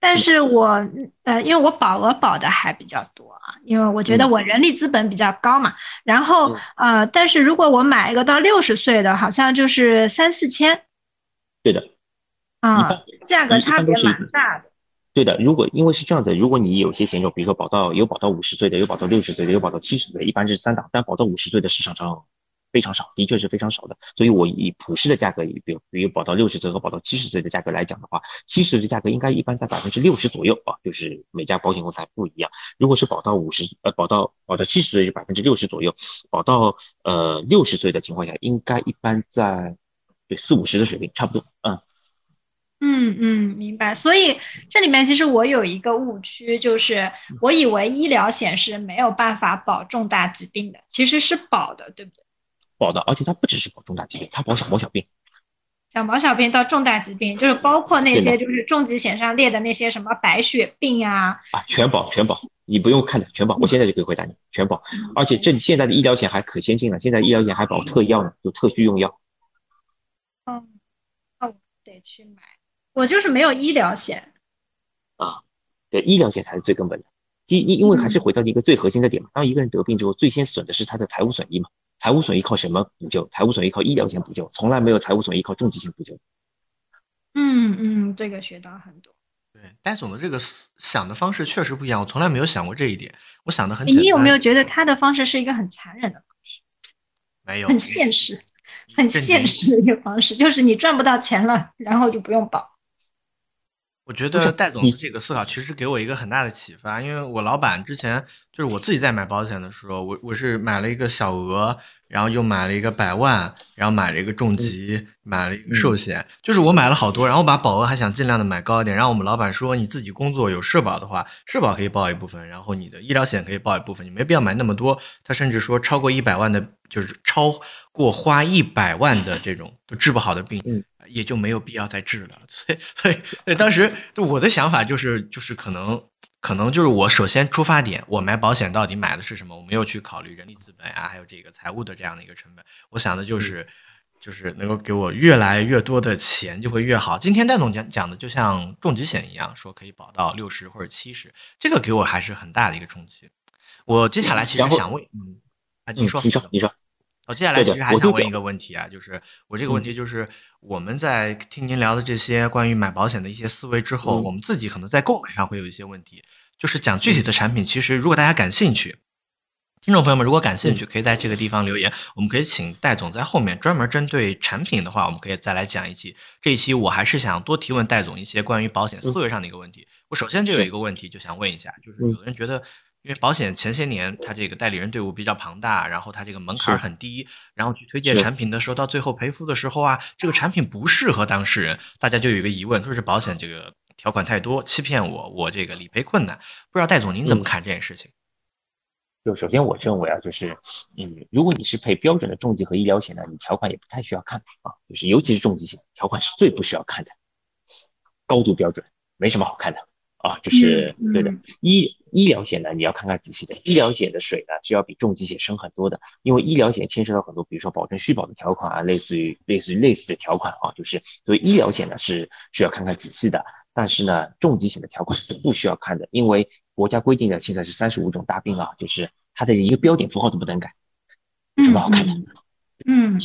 但是我呃，因为我保额保的还比较多啊，因为我觉得我人力资本比较高嘛。然后呃，但是如果我买一个到六十岁的，好像就是三四千。对的。啊，价格差别蛮大的。对的，如果因为是这样子，如果你有些险种，比如说保到有保到五十岁的，有保到六十岁的，有保到七十岁，一般是三档，但保到五十岁的市场上非常少，的确是非常少的。所以我以普世的价格，比如比如保到六十岁和保到七十岁的价格来讲的话，七十岁的价格应该一般在百分之六十左右啊，就是每家保险公司还不一样。如果是保到五十呃保到保到七十岁是百分之六十左右，保到呃六十岁的情况下，应该一般在对四五十的水平差不多，嗯。嗯嗯，明白。所以这里面其实我有一个误区，就是我以为医疗险是没有办法保重大疾病的，其实是保的，对不对？保的，而且它不只是保重大疾病，它保小毛小病。小毛小病到重大疾病，就是包括那些就是重疾险上列的那些什么白血病呀。啊，全保全保，你不用看的，全保。我现在就可以回答你，全保。而且这现在的医疗险还可先进了，现在医疗险还保特药呢，就特需用药。嗯，那我得去买。我就是没有医疗险，啊，对，医疗险才是最根本的，因因因为还是回到一个最核心的点嘛。当一个人得病之后，最先损的是他的财务损益嘛。财务损益靠什么补救？财务损益靠医疗险补救，从来没有财务损益靠重疾险补救。嗯嗯，这个学到很多。对，戴总的这个想的方式确实不一样，我从来没有想过这一点。我想的很简单。你有没有觉得他的方式是一个很残忍的方式？没有，很现实，很现实的一个方式，就是你赚不到钱了，然后就不用保。我觉得戴总的这个思考其实给我一个很大的启发，因为我老板之前就是我自己在买保险的时候，我我是买了一个小额，然后又买了一个百万，然后买了一个重疾，买了一个寿险，就是我买了好多，然后把保额还想尽量的买高一点。然后我们老板说，你自己工作有社保的话，社保可以报一部分，然后你的医疗险可以报一部分，你没必要买那么多。他甚至说，超过一百万的，就是超过花一百万的这种都治不好的病。也就没有必要再治了，所以，所以，所以当时我的想法就是，就是可能，可能就是我首先出发点，我买保险到底买的是什么？我没有去考虑人力资本啊，还有这个财务的这样的一个成本。我想的就是，就是能够给我越来越多的钱就会越好。今天戴总讲讲的就像重疾险一样，说可以保到六十或者七十，这个给我还是很大的一个冲击。我接下来其实想问，嗯，啊，你说，你说，你说。我接下来其实还想问一个问题啊，就是我这个问题就是我们在听您聊的这些关于买保险的一些思维之后，我们自己可能在购买上会有一些问题，就是讲具体的产品。其实如果大家感兴趣，听众朋友们如果感兴趣，可以在这个地方留言，我们可以请戴总在后面专门针对产品的话，我们可以再来讲一期。这一期我还是想多提问戴总一些关于保险思维上的一个问题。我首先就有一个问题就想问一下，就是有的人觉得。因为保险前些年，它这个代理人队伍比较庞大，然后它这个门槛很低，然后去推荐产品的时候，到最后赔付的时候啊，这个产品不适合当事人，大家就有一个疑问，说是保险这个条款太多，欺骗我，我这个理赔困难。不知道戴总您怎么看这件事情？就首先我认为啊，就是嗯，如果你是配标准的重疾和医疗险呢，你条款也不太需要看啊，就是尤其是重疾险条款是最不需要看的，高度标准，没什么好看的。啊，就是对的。医医疗险呢，你要看看仔细的。医疗险的水呢，是要比重疾险深很多的，因为医疗险牵涉到很多，比如说保证续保的条款啊，类似于类似于类似的条款啊，就是所以医疗险呢是需要看看仔细的。但是呢，重疾险的条款是不需要看的，因为国家规定的现在是三十五种大病啊，就是它的一个标点符号都不能改，有什么好看的？嗯，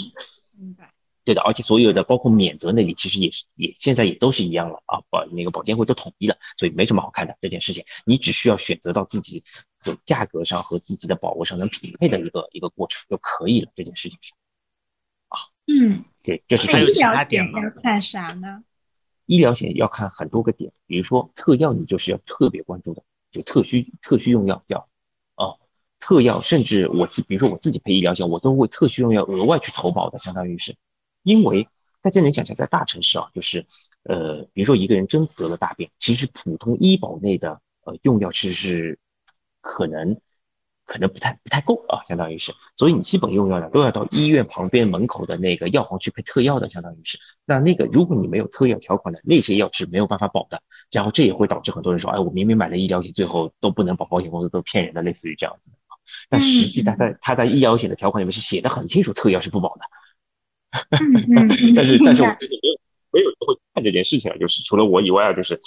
明白。对的，而且所有的包括免责那里，其实也是也现在也都是一样了啊，保那个保监会都统一了，所以没什么好看的这件事情。你只需要选择到自己就价格上和自己的保额上能匹配的一个一个过程就可以了。这件事情上，啊，嗯，对，这是医疗险要看啥呢？医疗险要看很多个点，比如说特药，你就是要特别关注的，就特需特需用药叫啊，特药，甚至我自比如说我自己配医疗险，我都会特需用药额外去投保的，相当于是。因为大家能想象，在大城市啊，就是，呃，比如说一个人真得了大病，其实普通医保内的呃用药其实是可能可能不太不太够啊，相当于是，所以你基本用药呢都要到医院旁边门口的那个药房去配特药的，相当于是。那那个如果你没有特药条款的那些药是没有办法保的，然后这也会导致很多人说，哎，我明明买了医疗险，最后都不能保，保险公司都骗人的，类似于这样子。但实际他在他在医疗险的条款里面是写的很清楚，特药是不保的。但是但是我觉得没有没有人会看这件事情啊，就是除了我以外啊，就是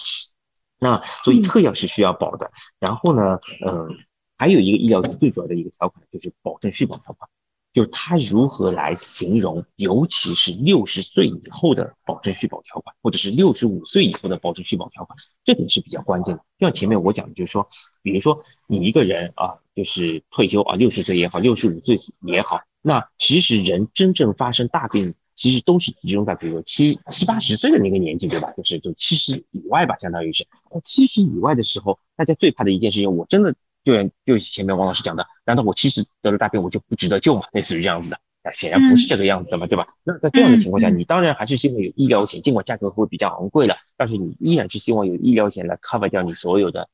那所以特药是需要保的。然后呢，嗯，还有一个医疗最主要的一个条款就是保证续保条款。就是他如何来形容，尤其是六十岁以后的保证续保条款，或者是六十五岁以后的保证续保条款，这点是比较关键的。就像前面我讲的，就是说，比如说你一个人啊，就是退休啊，六十岁也好，六十五岁也好，那其实人真正发生大病，其实都是集中在比如说七七八十岁的那个年纪，对吧？就是就七十以外吧，相当于是。那七十以外的时候，大家最怕的一件事情，我真的。就就前面王老师讲的，难道我七十得了大病我就不值得救吗？类似于这样子的，那显然不是这个样子的嘛，对吧？那在这样的情况下，你当然还是希望有医疗险，尽管价格会比较昂贵了，但是你依然是希望有医疗险来 cover 掉你所有的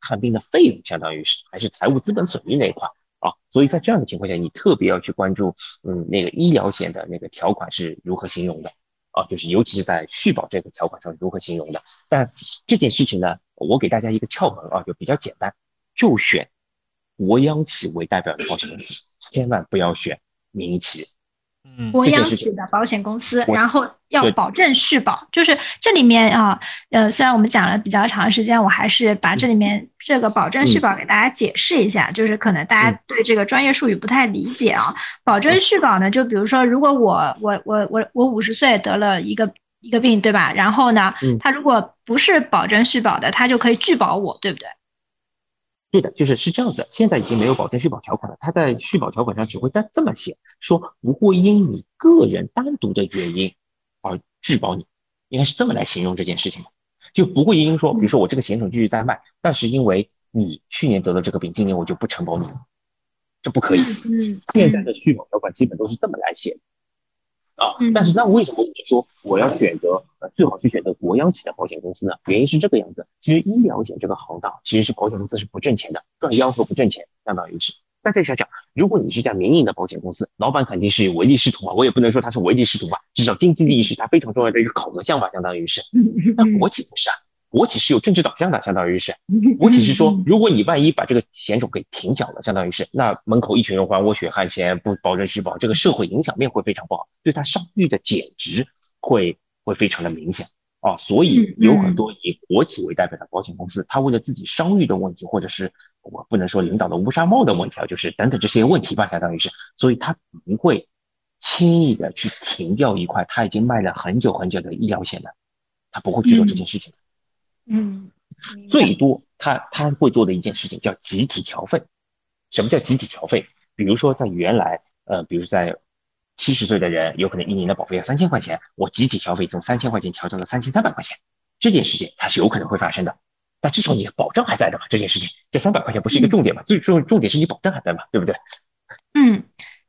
看病的费用，相当于是还是财务资本损益那一块啊。所以在这样的情况下，你特别要去关注，嗯，那个医疗险的那个条款是如何形容的啊？就是尤其是在续保这个条款上如何形容的。但这件事情呢，我给大家一个窍门啊，就比较简单。就选国央企为代表的保险公司，千万不要选民营企。国央企的保险公司，然后要保证续保。就是这里面啊，呃，虽然我们讲了比较长时间，我还是把这里面这个保证续保给大家解释一下。就是可能大家对这个专业术语不太理解啊。保证续保呢，就比如说，如果我我我我我五十岁得了一个一个病，对吧？然后呢，他如果不是保证续保的，他就可以拒保我，对不对？对的，就是是这样子。现在已经没有保证续保条款了，他在续保条款上只会这么写，说不会因你个人单独的原因而拒保你，应该是这么来形容这件事情的，就不会因说，比如说我这个险种继续在卖，但是因为你去年得了这个病，今年我就不承保你了，这不可以。嗯，现在的续保条款基本都是这么来写的。啊，但是那为什么我说我要选择呃最好是选择国央企的保险公司呢？原因是这个样子，其实医疗险这个行当其实是保险公司是不挣钱的，赚吆喝不挣钱，相当于是。那再想想，如果你是家民营的保险公司，老板肯定是有唯利是图嘛，我也不能说他是唯利是图吧，至少经济利益是他非常重要的一个考核项吧，相当于是。那国企不是啊。国企是有政治导向的，相当于是，国企是说，如果你万一把这个险种给停缴了，相当于是，那门口一群人还我血汗钱，不保证续保，这个社会影响面会非常不好，对他商誉的减值会会非常的明显。啊。所以有很多以国企为代表的保险公司，它为了自己商誉的问题，或者是我不能说领导的乌纱帽的问题啊，就是等等这些问题吧，相当于是，所以它不会轻易的去停掉一块他已经卖了很久很久的医疗险的，他不会去做这件事情。嗯，最多他他会做的一件事情叫集体调费。什么叫集体调费？比如说在原来，呃，比如在七十岁的人，有可能一年的保费要三千块钱，我集体调费从三千块钱调到了三千三百块钱，这件事情它是有可能会发生的。但至少你保障还在的嘛，这件事情这三百块钱不是一个重点嘛？最重重点是你保障还在嘛，对不对？嗯，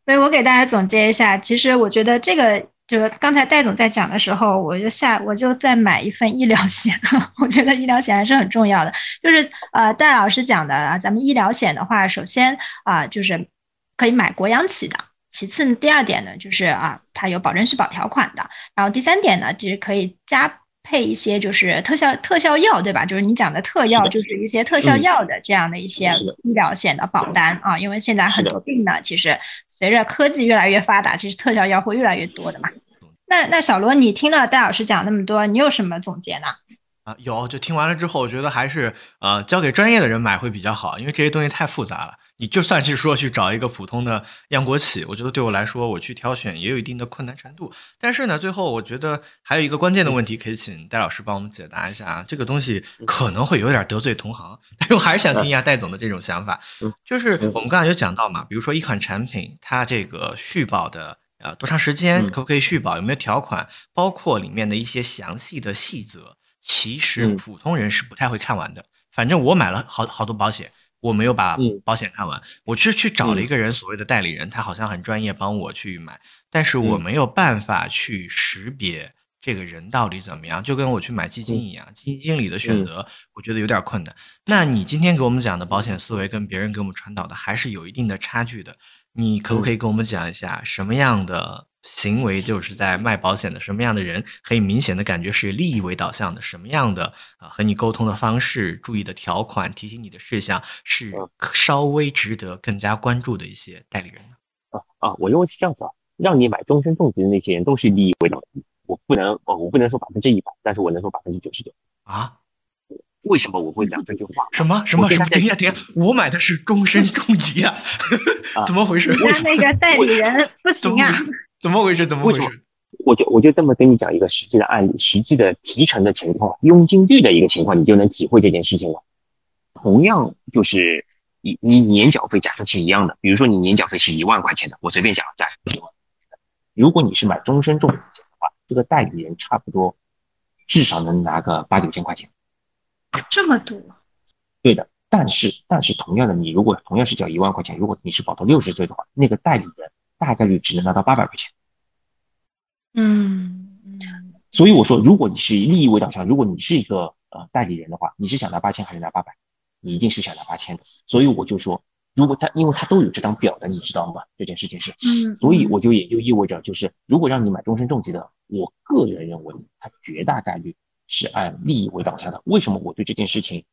所以我给大家总结一下，其实我觉得这个。就是刚才戴总在讲的时候，我就下我就再买一份医疗险。我觉得医疗险还是很重要的。就是呃，戴老师讲的啊，咱们医疗险的话，首先啊，就是可以买国央企的。其次，第二点呢，就是啊，它有保证续保条款的。然后第三点呢，就是可以加。配一些就是特效特效药，对吧？就是你讲的特药，就是一些特效药的这样的一些医疗险的保单啊。因为现在很多病呢，其实随着科技越来越发达，其实特效药会越来越多的嘛。那那小罗，你听了戴老师讲那么多，你有什么总结呢？啊，有，就听完了之后，我觉得还是呃交给专业的人买会比较好，因为这些东西太复杂了。你就算是说去找一个普通的央国企，我觉得对我来说，我去挑选也有一定的困难程度。但是呢，最后我觉得还有一个关键的问题，可以请戴老师帮我们解答一下啊。这个东西可能会有点得罪同行，但是我还是想听一下戴总的这种想法。就是我们刚才有讲到嘛，比如说一款产品，它这个续保的呃多长时间，可不可以续保，有没有条款，包括里面的一些详细的细则。其实普通人是不太会看完的。反正我买了好好多保险，我没有把保险看完。我是去找了一个人，所谓的代理人，他好像很专业，帮我去买。但是我没有办法去识别这个人到底怎么样，就跟我去买基金一样，基金经理的选择，我觉得有点困难。那你今天给我们讲的保险思维，跟别人给我们传导的还是有一定的差距的。你可不可以跟我们讲一下什么样的？行为就是在卖保险的什么样的人，可以明显的感觉是以利益为导向的，什么样的啊和你沟通的方式、注意的条款、提醒你的事项是稍微值得更加关注的一些代理人呢？啊啊，我认为是这样子啊，让你买终身重疾的那些人都是利益为导向，我不能哦，我不能说百分之一百，但是我能说百分之九十九啊。为什么我会讲这句话？什么什么什么？等一下，等一下，我买的是终身重疾啊，怎么回事？家那个代理人不行啊？怎么回事？怎么回事？我就我就这么跟你讲一个实际的案例，实际的提成的情况，佣金率的一个情况，你就能体会这件事情了。同样就是你你年缴费假设是一样的，比如说你年缴费是一万块钱的，我随便讲，假设一万。如果你是买终身重疾险的话，这个代理人差不多至少能拿个八九千块钱。这么多？对的，但是但是同样的，你如果同样是缴一万块钱，如果你是保到六十岁的话，那个代理人大概率只能拿到八百块钱。嗯嗯。所以我说，如果你是利益为导向，如果你是一个呃代理人的话，你是想拿八千还是拿八百？你一定是想拿八千的。所以我就说，如果他因为他都有这张表的，你知道吗？这件事情是，嗯。所以我就也就意味着，就是如果让你买终身重疾的，我个人认为，他绝大概率。是按利益为导向的。为什么我对这件事情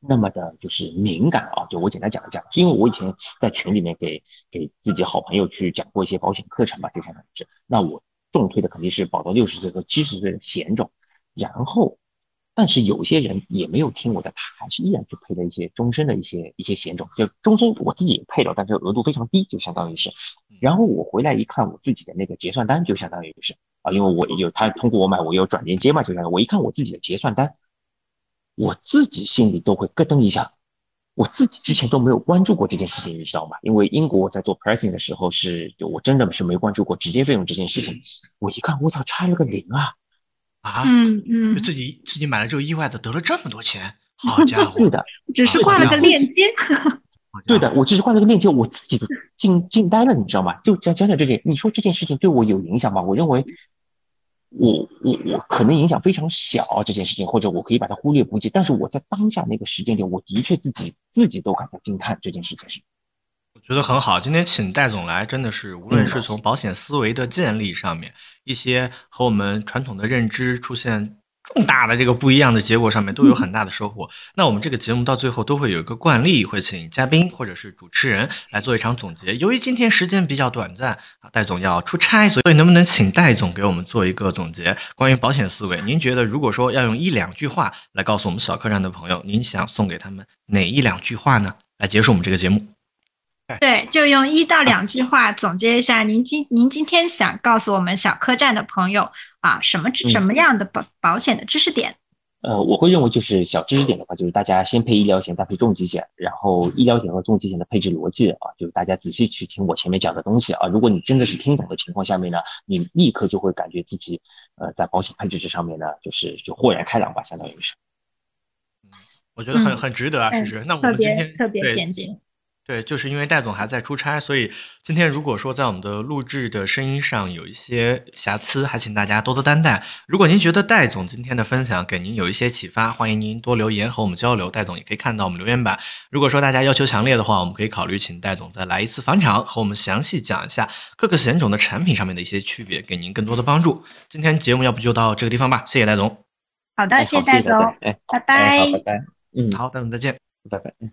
那么的就是敏感啊？就我简单讲一讲，是因为我以前在群里面给给自己好朋友去讲过一些保险课程吧，就相当于是。那我重推的肯定是保到六十岁和七十岁的险种。然后，但是有些人也没有听我的，他还是依然去配了一些终身的一些一些险种。就终身我自己也配了，但是额度非常低，就相当于是。然后我回来一看我自己的那个结算单，就相当于是啊。因为我有他通过我买，我有转链接嘛，就相当于。我一看我自己的结算单，我自己心里都会咯噔一下。我自己之前都没有关注过这件事情，你知道吗？因为英国我在做 pricing 的时候是，就我真的是没关注过直接费用这件事情。我一看，我操，差了个零啊！啊，嗯嗯，就自己自己买了之后意外的得了这么多钱，好 家伙！对的，只是挂了个链接。对的，我只是挂了个链接，我自己都惊惊呆了，你知道吗？就讲讲讲这件，你说这件事情对我有影响吗？我认为。我我我可能影响非常小这件事情，或者我可以把它忽略不计。但是我在当下那个时间点，我的确自己自己都感到惊叹这件事情是。我觉得很好，今天请戴总来，真的是无论是从保险思维的建立上面，一些和我们传统的认知出现。重大的这个不一样的结果上面都有很大的收获。那我们这个节目到最后都会有一个惯例，会请嘉宾或者是主持人来做一场总结。由于今天时间比较短暂啊，戴总要出差，所以能不能请戴总给我们做一个总结？关于保险思维，您觉得如果说要用一两句话来告诉我们小客栈的朋友，您想送给他们哪一两句话呢？来结束我们这个节目。对，就用一到两句话总结一下，您今您今天想告诉我们小客栈的朋友啊，什么什么样的保保险的知识点？呃，我会认为就是小知识点的话，就是大家先配医疗险，再配重疾险，然后医疗险和重疾险的配置逻辑啊，就是大家仔细去听我前面讲的东西啊。如果你真的是听懂的情况下面呢，你立刻就会感觉自己呃在保险配置这上面呢，就是就豁然开朗吧，相当于是。嗯，我觉得很很值得啊，其实。那我们今天特别简洁。对，就是因为戴总还在出差，所以今天如果说在我们的录制的声音上有一些瑕疵，还请大家多多担待。如果您觉得戴总今天的分享给您有一些启发，欢迎您多留言和我们交流。戴总也可以看到我们留言板。如果说大家要求强烈的话，我们可以考虑请戴总再来一次返场，和我们详细讲一下各个险种的产品上面的一些区别，给您更多的帮助。今天节目要不就到这个地方吧，谢谢戴总。好的，谢谢戴总，哎，拜拜，好，拜拜。嗯，好，戴总再见，拜拜。